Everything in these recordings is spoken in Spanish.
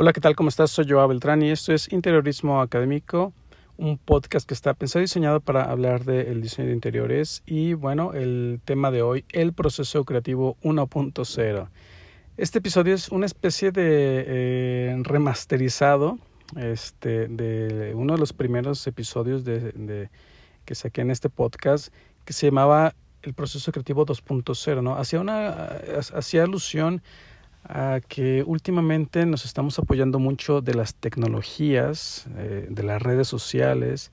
Hola, ¿qué tal? ¿Cómo estás? Soy Joao Beltrán y esto es Interiorismo Académico, un podcast que está pensado y diseñado para hablar del diseño de interiores y bueno, el tema de hoy, el proceso creativo 1.0. Este episodio es una especie de eh, remasterizado este, de uno de los primeros episodios de, de, que saqué en este podcast que se llamaba el proceso creativo 2.0, ¿no? Hacía, una, hacía alusión a que últimamente nos estamos apoyando mucho de las tecnologías, eh, de las redes sociales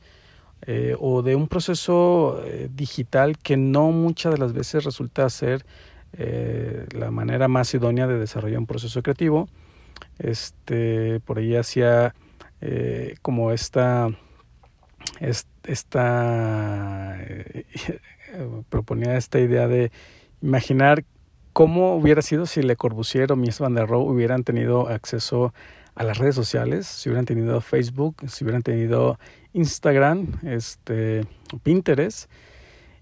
eh, o de un proceso eh, digital que no muchas de las veces resulta ser la manera más idónea de desarrollar un proceso creativo. Este, por ahí hacía eh, como esta, esta proponía esta idea de imaginar cómo hubiera sido si Le Corbusier o Mies van der Rohe hubieran tenido acceso a las redes sociales, si hubieran tenido Facebook, si hubieran tenido Instagram, este, Pinterest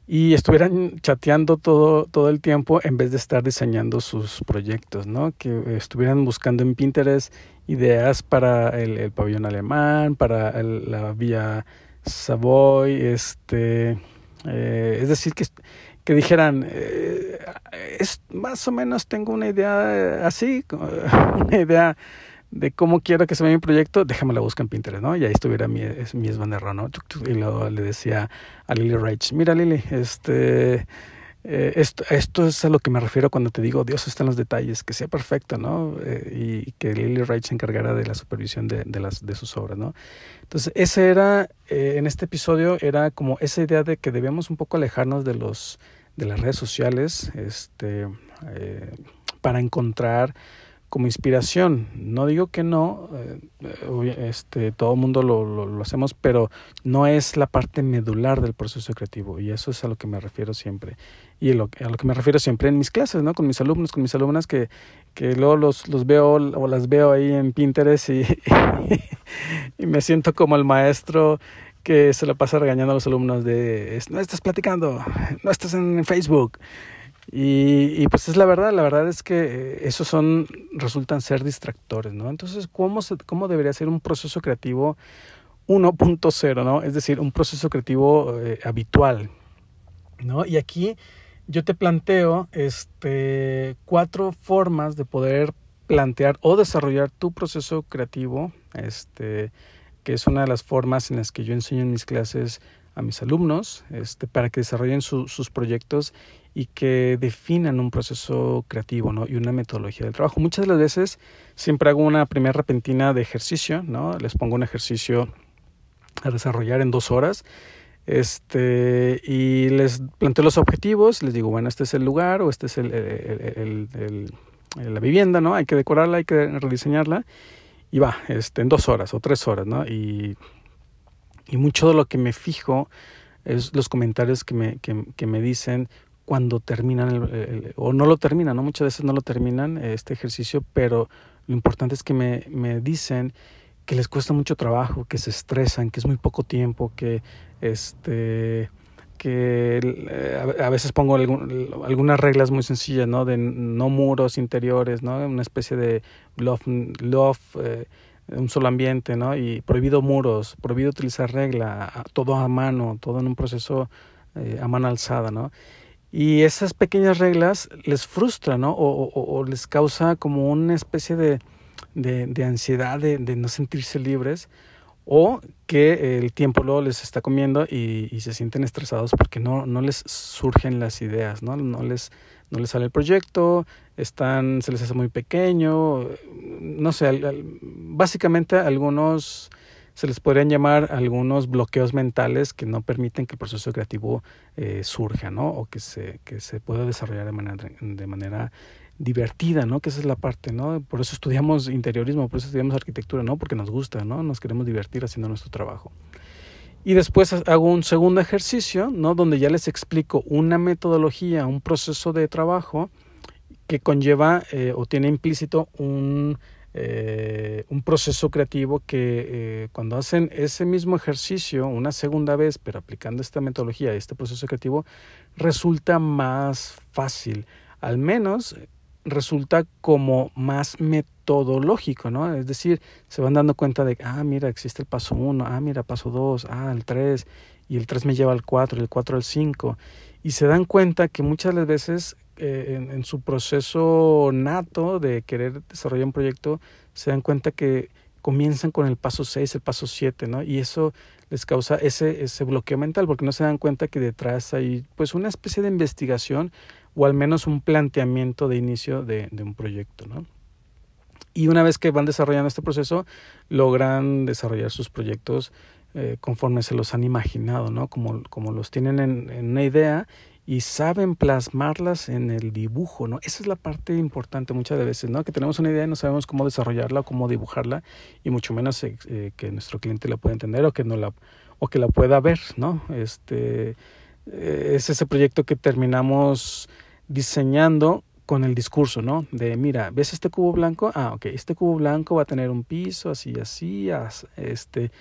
y estuvieran chateando todo, todo el tiempo en vez de estar diseñando sus proyectos, ¿no? Que estuvieran buscando en Pinterest ideas para el, el pabellón alemán, para el, la vía Savoy, este, eh, es decir, que que dijeran, eh, es más o menos tengo una idea así, una idea de cómo quiero que se vea mi proyecto, déjame la buscar en Pinterest, ¿no? Y ahí estuviera mi, es, mi esbanderro, ¿no? Y luego le decía a Lily Rage, mira Lily, este, eh, esto, esto es a lo que me refiero cuando te digo Dios está en los detalles, que sea perfecto, ¿no? Eh, y que Lily Wright se encargara de la supervisión de, de, las, de sus obras, ¿no? Entonces, ese era, eh, en este episodio, era como esa idea de que debíamos un poco alejarnos de los de las redes sociales este, para encontrar como inspiración. No digo que no, eh, este, todo el mundo lo, lo, hacemos, pero no es la parte medular del proceso creativo y eso es a lo que me refiero siempre. Y lo, a lo que me refiero siempre en mis clases, ¿no? con mis alumnos, con mis alumnas que, que luego los, los veo o las veo ahí en Pinterest y, y me siento como el maestro que se la pasa regañando a los alumnos de no estás platicando, no estás en Facebook. Y, pues es la verdad, la verdad es que esos son, resultan ser distractores, ¿no? Entonces, ¿cómo, cómo debería ser un proceso creativo 1.0, ¿no? Es decir, un proceso creativo eh, habitual, ¿no? Y aquí yo te planteo este, cuatro formas de poder plantear o desarrollar tu proceso creativo, este, que es una de las formas en las que yo enseño en mis clases a mis alumnos este, para que desarrollen su, sus proyectos y que definan un proceso creativo ¿no? y una metodología del trabajo. Muchas de las veces siempre hago una primera repentina de ejercicio, ¿no? les pongo un ejercicio a desarrollar en dos horas este, y les planteo los objetivos, les digo, bueno, este es el lugar o este es el, la vivienda, ¿no? hay que decorarla, hay que rediseñarla y va, este, en dos horas o tres horas, ¿no? Y, y mucho de lo que me fijo es los comentarios que me, que me dicen cuando terminan el, o no lo terminan, ¿no? Muchas veces no lo terminan este ejercicio, pero lo importante es que me, me dicen que les cuesta mucho trabajo, que se estresan, que es muy poco tiempo, que este que eh, a veces pongo algunas reglas muy sencillas, ¿no? De no muros interiores, ¿no? Una especie de loft, loft eh, un solo ambiente, ¿no? Y prohibido muros, prohibido utilizar regla, todo a mano, todo en un proceso eh, a mano alzada, ¿no? Y esas pequeñas reglas les frustran, ¿no? O, o, o les causa como una especie de, de, ansiedad de, de no sentirse libres o que el tiempo luego les está comiendo y, y, se sienten estresados porque no, no les surgen las ideas, ¿no? No les, no les sale el proyecto, están, se les hace muy pequeño, no sé, básicamente algunos se les podrían llamar algunos bloqueos mentales que no permiten que el proceso creativo eh, surja, ¿no? O que se, que se pueda desarrollar de manera, de manera divertida, ¿no? Que esa es la parte, ¿no? Por eso estudiamos interiorismo, por eso estudiamos arquitectura, ¿no? Porque nos gusta, ¿no? Nos queremos divertir haciendo nuestro trabajo. Y después hago un segundo ejercicio, ¿no? Donde ya les explico una metodología, un proceso de trabajo que conlleva eh, o tiene implícito un, eh, un proceso creativo que eh, cuando hacen ese mismo ejercicio una segunda vez, pero aplicando esta metodología, este proceso creativo, resulta más fácil. Al menos resulta como más metodológico, ¿no? Es decir, se van dando cuenta de, ah, mira, existe el paso 1, ah, mira, paso 2, ah, el 3, y el 3 me lleva al 4, y el 4 al 5, y se dan cuenta que muchas de las veces eh, en, su proceso nato de querer desarrollar un proyecto, se dan cuenta que comienzan con el paso 6, el paso 7, ¿no? Y eso les causa ese, ese bloqueo mental porque no se dan cuenta que detrás hay pues una especie de investigación o al menos un planteamiento de inicio de, de un proyecto, ¿no? Y una vez que van desarrollando este proceso, logran desarrollar sus proyectos eh, conforme se los han imaginado, ¿no? Como, como los tienen en, en, una idea y saben plasmarlas en el dibujo, ¿no? Esa es la parte importante muchas veces, ¿no? Que tenemos una idea y no sabemos cómo desarrollarla o cómo dibujarla y mucho menos eh, eh, que nuestro cliente la pueda entender o que no la o que la pueda ver, ¿no? Este eh, es ese proyecto que terminamos diseñando con el discurso, ¿no? De, mira, ¿ves este cubo blanco? Ah, ok, este cubo blanco va a tener un piso así, así, este,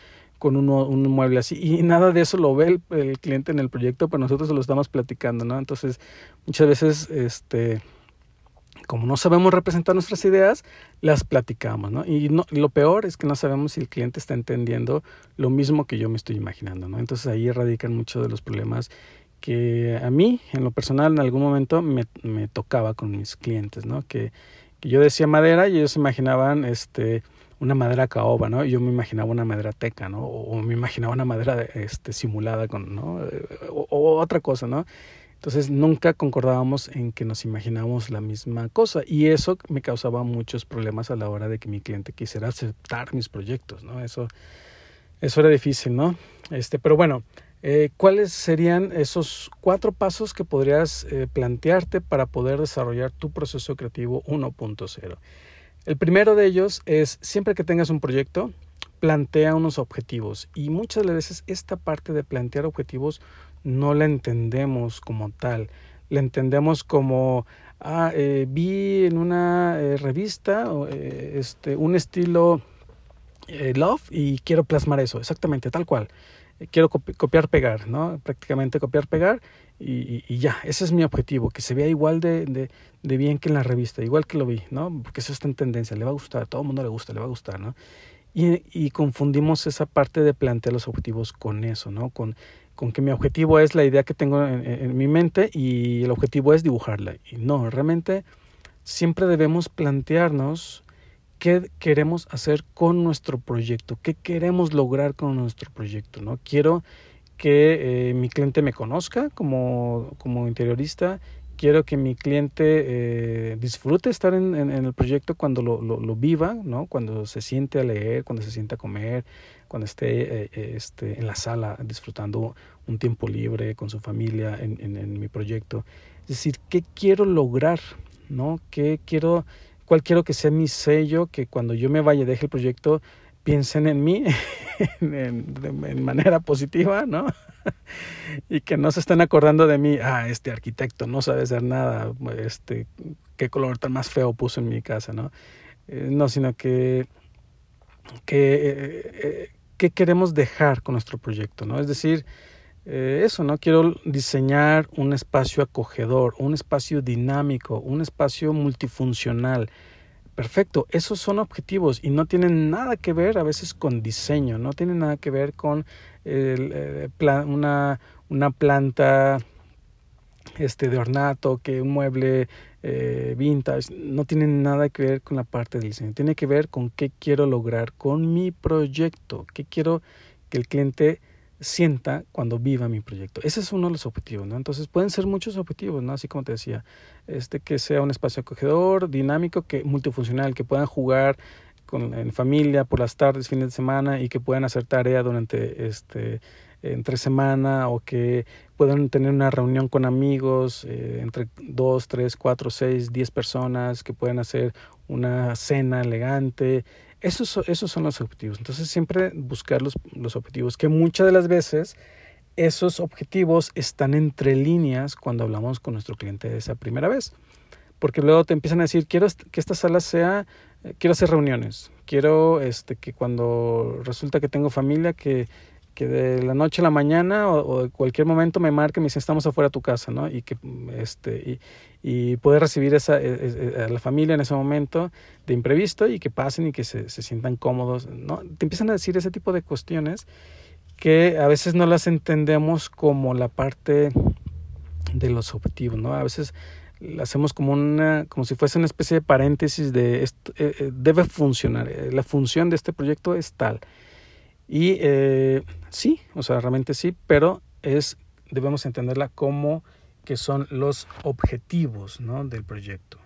con uno, un mueble así. Y nada de eso lo ve el, cliente en el proyecto, pero nosotros lo estamos platicando, ¿no? Entonces, muchas veces, este, como no sabemos representar nuestras ideas, las platicamos, ¿no? Y lo peor es que no sabemos si el cliente está entendiendo lo mismo que yo me estoy imaginando, ¿no? Entonces ahí radican muchos de los problemas que a mí, en lo personal, en algún momento me, me tocaba con mis clientes, ¿no? Que, yo decía madera y ellos imaginaban este, una madera caoba, ¿no? Yo me imaginaba una madera teca, ¿no? O, o me imaginaba una madera este, simulada con, ¿no? O, o, otra cosa, ¿no? Entonces nunca concordábamos en que nos imaginábamos la misma cosa y eso me causaba muchos problemas a la hora de que mi cliente quisiera aceptar mis proyectos, ¿no? Eso, eso era difícil, ¿no? Este, pero bueno, eh, ¿Cuáles serían esos cuatro pasos que podrías eh, plantearte para poder desarrollar tu proceso creativo 1.0? El primero de ellos es, siempre que tengas un proyecto, plantea unos objetivos. Y muchas veces esta parte de plantear objetivos no la entendemos como tal. La entendemos como, ah, eh, vi en una eh, revista eh, este, un estilo love y quiero plasmar eso, exactamente, tal cual quiero copiar, pegar, ¿no? Prácticamente copiar, pegar y, ya, ese es mi objetivo, que se vea igual de, de, de, bien que en la revista, igual que lo vi, ¿no? Porque eso está en tendencia, le va a gustar, a todo el mundo le gusta, le va a gustar, ¿no? Y, y confundimos esa parte de plantear los objetivos con eso, ¿no? Con, con que mi objetivo es la idea que tengo en, en mi mente y el objetivo es dibujarla. Y no, realmente siempre debemos plantearnos qué queremos hacer con nuestro proyecto, qué queremos lograr con nuestro proyecto, ¿no? Quiero que eh, mi cliente me conozca como, como interiorista, quiero que mi cliente eh, disfrute estar en, en, en, el proyecto cuando lo, lo, lo, viva, ¿no? Cuando se siente a leer, cuando se siente a comer, cuando esté eh, este, en la sala disfrutando un tiempo libre con su familia en, en, mi proyecto. Es decir, ¿qué quiero lograr? ¿No? ¿Qué quiero cuál quiero que sea mi sello, que cuando yo me vaya, deje el proyecto, piensen en mí en, manera positiva, ¿no? y que no se estén acordando de mí, ah, este arquitecto no sabe hacer nada, este, qué color tan más feo puso en mi casa, ¿no? Eh, no, sino que, que eh, eh, qué queremos dejar con nuestro proyecto, ¿no? Es decir, eso, ¿no? Quiero diseñar un espacio acogedor, un espacio dinámico, un espacio multifuncional. Perfecto, esos son objetivos y no tienen nada que ver a veces con diseño, no tienen nada que ver con eh, una planta este de ornato, que un mueble eh, vintage, no tiene nada que ver con la parte del diseño, tiene que ver con qué quiero lograr con mi proyecto, qué quiero que el cliente sienta cuando viva mi proyecto. Ese es uno de los objetivos, ¿no? Entonces pueden ser muchos objetivos, ¿no? Así como te decía, este que sea un espacio acogedor, dinámico, que multifuncional, que puedan jugar en familia por las tardes, fines de semana y que puedan hacer tarea durante este entre semana o que puedan tener una reunión con amigos eh, entre dos, tres, cuatro, seis, diez personas, que puedan hacer una cena elegante, esos, esos son los objetivos. Entonces siempre buscar los, los objetivos, que muchas de las veces esos objetivos están entre líneas cuando hablamos con nuestro cliente esa primera vez. Porque luego te empiezan a decir, quiero que esta sala sea, quiero hacer reuniones, quiero este, que cuando resulta que tengo familia, que, que de la noche a la mañana o, de cualquier momento me marque y me dice estamos afuera de tu casa, ¿no? Y que este y, y poder recibir esa, e, e, e, a la familia en ese momento de imprevisto y que pasen y que se, se sientan cómodos, ¿no? Te empiezan a decir ese tipo de cuestiones que a veces no las entendemos como la parte de los objetivos, ¿no? A veces hacemos como una como si fuese una especie de paréntesis de eh, eh, debe funcionar eh, la función de este proyecto es tal y sí o sea realmente sí pero es debemos entenderla como que son los objetivos ¿no? del proyecto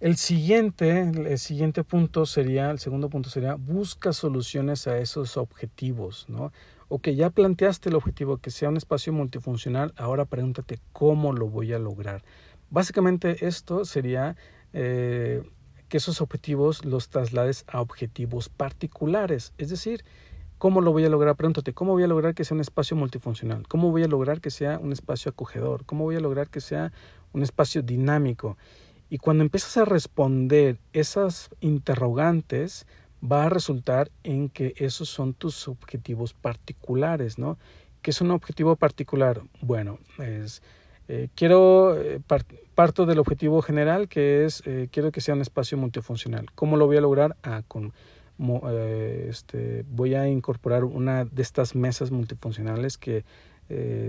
el siguiente el siguiente punto sería el segundo punto sería busca soluciones a esos objetivos no Ok, ya planteaste el objetivo que sea un espacio multifuncional, ahora pregúntate cómo lo voy a lograr. Básicamente esto sería eh, que esos objetivos los traslades a objetivos particulares, es decir, ¿Cómo lo voy a lograr? Pregúntate, ¿cómo voy a lograr que sea un espacio multifuncional? ¿Cómo voy a lograr que sea un espacio acogedor? ¿Cómo voy a lograr que sea un espacio dinámico? Y cuando empiezas a responder esas interrogantes, va a resultar en que esos son tus objetivos particulares, ¿no? ¿Qué es un objetivo particular? Bueno, es, eh, quiero, eh, parto del objetivo general que es, eh, quiero que sea un espacio multifuncional. ¿Cómo lo voy a lograr? Ah, con, este, voy a incorporar una de estas mesas multifuncionales que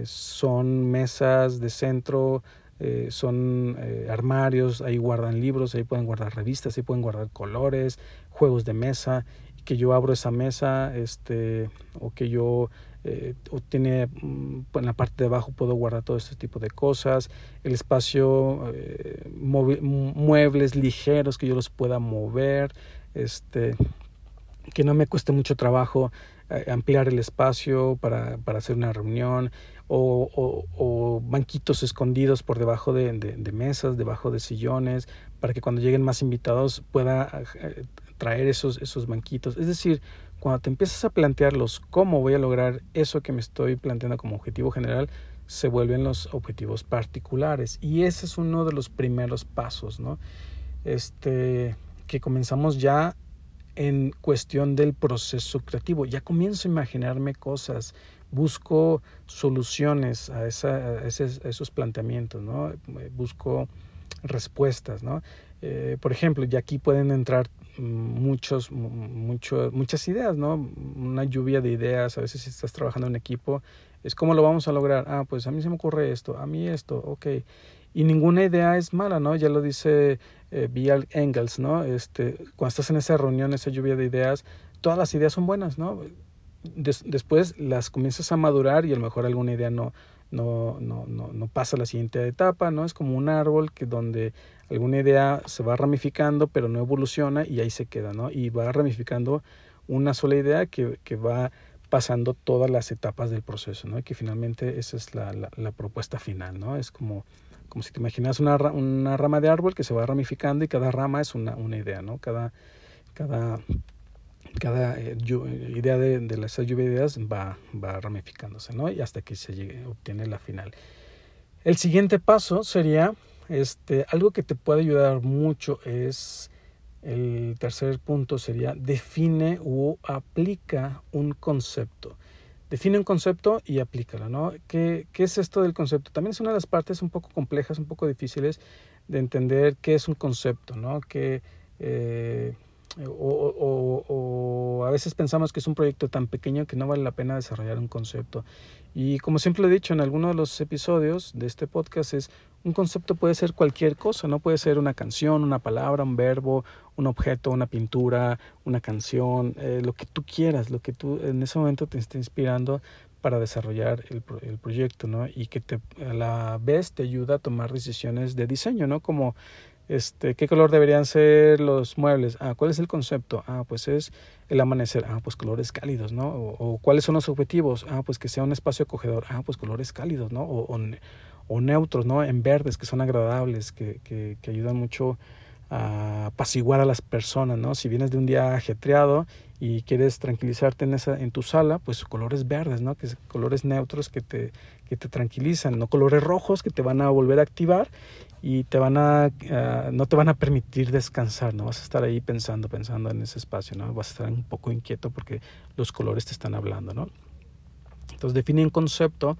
son mesas de centro, son armarios, ahí guardan libros, ahí pueden guardar revistas, ahí pueden guardar colores, juegos de mesa, que yo abro esa mesa, este, o que yo eh, tiene mm, en la parte de abajo puedo guardar todo este tipo de cosas, el espacio, eh, muebles ligeros que yo los pueda mover, este, que no me cueste mucho trabajo eh, ampliar el espacio para, para hacer una reunión o, banquitos escondidos por debajo de, de, mesas, debajo de sillones, para que cuando lleguen más invitados pueda traer esos, esos banquitos. Es decir, cuando te empiezas a plantearlos cómo voy a lograr eso que me estoy planteando como objetivo general, se vuelven los objetivos particulares. Y ese es uno de los primeros pasos, ¿no? Este, que comenzamos ya en cuestión del proceso creativo. Ya comienzo a imaginarme cosas, busco soluciones a, esos planteamientos, ¿no? Busco respuestas, ¿no? Eh, por ejemplo, ya aquí pueden entrar muchos, mucho, muchas ideas, ¿no? Una lluvia de ideas, a veces si estás trabajando en equipo, es cómo lo vamos a lograr. Ah, pues a mí se me ocurre esto, a mí esto, ok. Y ninguna idea es mala, ¿no? Ya lo dice eh, Engels, ¿no? Este, cuando estás en esa reunión, esa lluvia de ideas, todas las ideas son buenas, ¿no? después las comienzas a madurar y a lo mejor alguna idea no, no, no, no, no pasa a la siguiente etapa, ¿no? Es como un árbol que donde alguna idea se va ramificando pero no evoluciona y ahí se queda, ¿no? Y va ramificando una sola idea que, que va pasando todas las etapas del proceso, ¿no? Que finalmente esa es la, la, propuesta final, ¿no? Es como, como si te imaginas una, una rama de árbol que se va ramificando y cada rama es una, una idea, ¿no? Cada, cada cada eh, idea de, de las lluvia de ideas va, va ramificándose, ¿no? Y hasta que se llegue, obtiene la final. El siguiente paso sería, este, algo que te puede ayudar mucho es, el tercer punto sería, define o aplica un concepto. Define un concepto y aplícalo, ¿no? ¿Qué, ¿Qué es esto del concepto? También es una de las partes un poco complejas, un poco difíciles de entender qué es un concepto, ¿no? Que, eh, o, a veces pensamos que es un proyecto tan pequeño que no vale la pena desarrollar un concepto. Y como siempre he dicho en alguno de los episodios de este podcast es un concepto puede ser cualquier cosa, no puede ser una canción, una palabra, un verbo, un objeto, una pintura, una canción, eh, lo que tú quieras, lo que tú en ese momento te esté inspirando para desarrollar el, proyecto, ¿no? Y que te, a la vez te ayuda a tomar decisiones de diseño, ¿no? Como este, ¿Qué color deberían ser los muebles? Ah, ¿cuál es el concepto? Ah, pues es el amanecer. Ah, pues colores cálidos, ¿no? O, ¿cuáles son los objetivos? Ah, pues que sea un espacio acogedor. Ah, pues colores cálidos, ¿no? O, neutros, ¿no? En verdes, que son agradables, que, ayudan mucho a apaciguar a las personas, ¿no? Si vienes de un día ajetreado y quieres tranquilizarte en esa tu sala, pues colores verdes, ¿no? Que colores neutros que te tranquilizan, no colores rojos que te van a volver a activar y te van a, no te van a permitir descansar, no vas a estar ahí pensando, pensando en ese espacio, ¿no? Vas a estar un poco inquieto porque los colores te están hablando, ¿no? Entonces define un concepto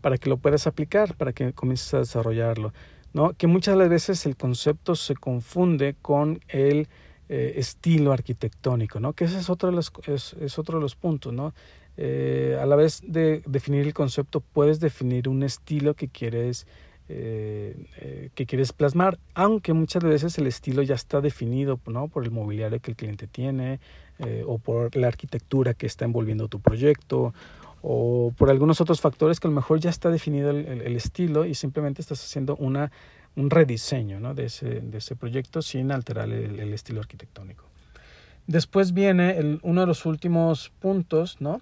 para que lo puedas aplicar, para que comiences a desarrollarlo, ¿no? Que muchas veces el concepto se confunde con el eh, estilo arquitectónico, ¿no? Que ese es otro de los, es, es otro de los puntos, ¿no? Eh, a la vez de definir el concepto, puedes definir un estilo que quieres eh, eh, que quieres plasmar, aunque muchas veces el estilo ya está definido ¿no? por el mobiliario que el cliente tiene eh, o por la arquitectura que está envolviendo tu proyecto o por algunos otros factores que a lo mejor ya está definido el, estilo y simplemente estás haciendo una, un rediseño ¿no? de, ese, de ese proyecto sin alterar el, el estilo arquitectónico. Después viene uno de los últimos puntos, ¿no?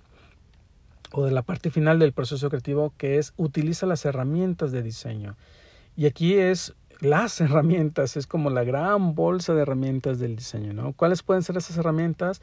O de la parte final del proceso creativo que es utiliza las herramientas de diseño. Y aquí es las herramientas, es como la gran bolsa de herramientas del diseño, ¿no? ¿Cuáles pueden ser esas herramientas?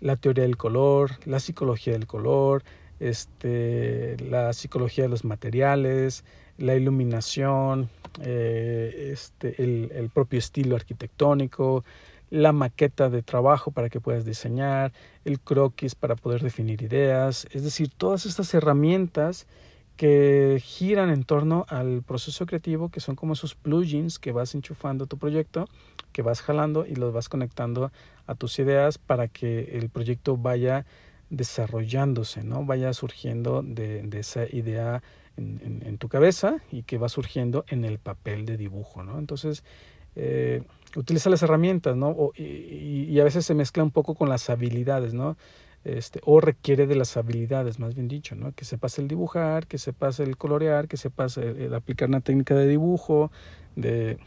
La teoría del color, la psicología del color, este, la psicología de los materiales, la iluminación, eh, este, el, el propio estilo arquitectónico, la maqueta de trabajo para que puedas diseñar, el croquis para poder definir ideas, es decir, todas estas herramientas que giran en torno al proceso creativo, que son como esos plugins que vas enchufando tu proyecto, que vas jalando y los vas conectando a tus ideas para que el proyecto vaya desarrollándose, ¿no? Vaya surgiendo de, esa idea en, tu cabeza y que va surgiendo en el papel de dibujo, ¿no? Entonces, eh, utiliza las herramientas, ¿no? O, y, a veces se mezcla un poco con las habilidades, ¿no? Este, o requiere de las habilidades, más bien dicho, ¿no? Que sepas el dibujar, que sepas el colorear, que sepas el, el aplicar una técnica de dibujo, de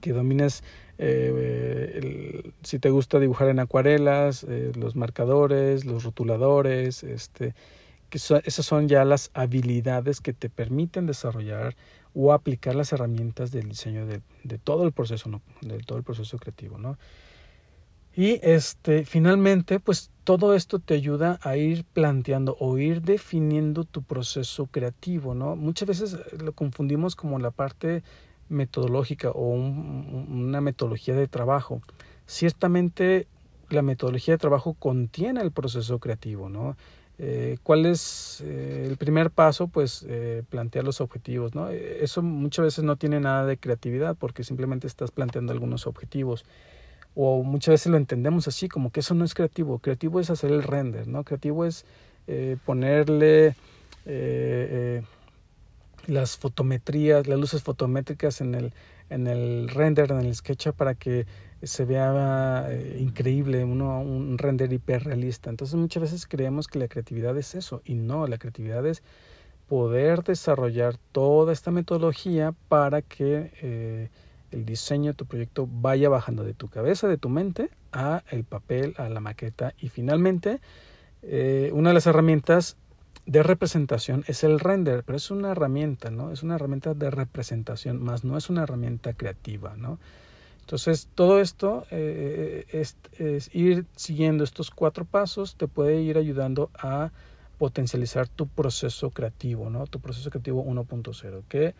que domines eh, el, si te gusta dibujar en acuarelas, eh, los marcadores, los rotuladores, este, que esas son ya las habilidades que te permiten desarrollar o aplicar las herramientas del diseño de, todo el proceso, ¿no? todo el proceso creativo, ¿no? Y este, finalmente, pues todo esto te ayuda a ir planteando o ir definiendo tu proceso creativo, ¿no? Muchas veces lo confundimos como la parte metodológica o un, una metodología de trabajo. Ciertamente la metodología de trabajo contiene el proceso creativo, ¿no? Eh, ¿Cuál es eh, el primer paso? Pues eh, plantear los objetivos, ¿no? Eso muchas veces no tiene nada de creatividad porque simplemente estás planteando algunos objetivos. O muchas veces lo entendemos así, como que eso no es creativo. Creativo es hacer el render, ¿no? Creativo es ponerle las fotometrías, las luces fotométricas en el, en el render, en el sketch para que se vea eh, increíble, uno, un render hiperrealista. Entonces muchas veces creemos que la creatividad es eso y no, la creatividad es poder desarrollar toda esta metodología para que eh, el diseño de tu proyecto vaya bajando de tu cabeza, de tu mente, a el papel, a la maqueta y finalmente eh, una de las herramientas de representación es el render, pero es una herramienta, ¿no? Es una herramienta de representación, más no es una herramienta creativa, ¿no? Entonces, todo esto eh, es, es, ir siguiendo estos cuatro pasos, te puede ir ayudando a potencializar tu proceso creativo, ¿no? Tu proceso creativo 1.0, que,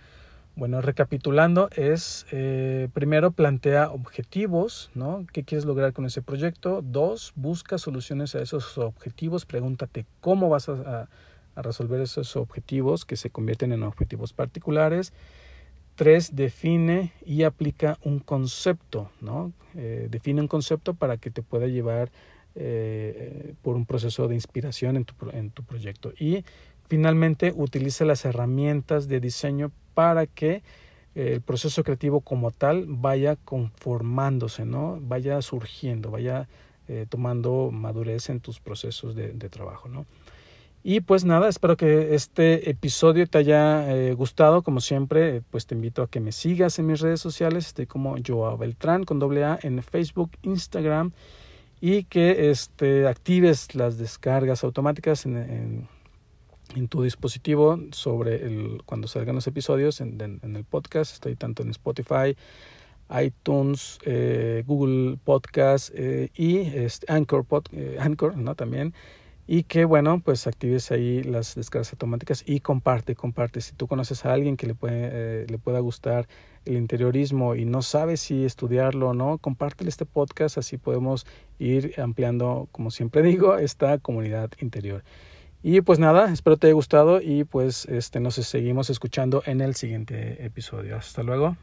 bueno, recapitulando, es, eh, primero, plantea objetivos, ¿no? ¿Qué quieres lograr con ese proyecto? Dos, busca soluciones a esos objetivos, pregúntate cómo vas a resolver esos objetivos que se convierten en objetivos particulares. Tres, define y aplica un concepto, ¿no? Eh, define un concepto para que te pueda llevar eh, por un proceso de inspiración en tu, en tu proyecto. Y finalmente, utiliza las herramientas de diseño para que eh, el proceso creativo como tal vaya conformándose, ¿no? Vaya surgiendo, vaya tomando madurez en tus procesos de, de trabajo, ¿no? Y pues nada, espero que este episodio te haya eh, gustado. Como siempre, pues te invito a que me sigas en mis redes sociales. Estoy como Joao Beltrán con doble A en Facebook, Instagram. Y que este, actives las descargas automáticas en, en, tu dispositivo sobre el, cuando salgan los episodios en, el podcast. Estoy tanto en Spotify, iTunes, eh, Google Podcast eh, y este, Anchor, Anchor ¿no? también y que bueno, pues actives ahí las descargas automáticas y comparte, comparte. Si tú conoces a alguien que le, puede, eh, le pueda gustar el interiorismo y no sabe si estudiarlo o no, compártele este podcast, así podemos ir ampliando, como siempre digo, esta comunidad interior. Y pues nada, espero te haya gustado y pues este, nos seguimos escuchando en el siguiente episodio. Hasta luego.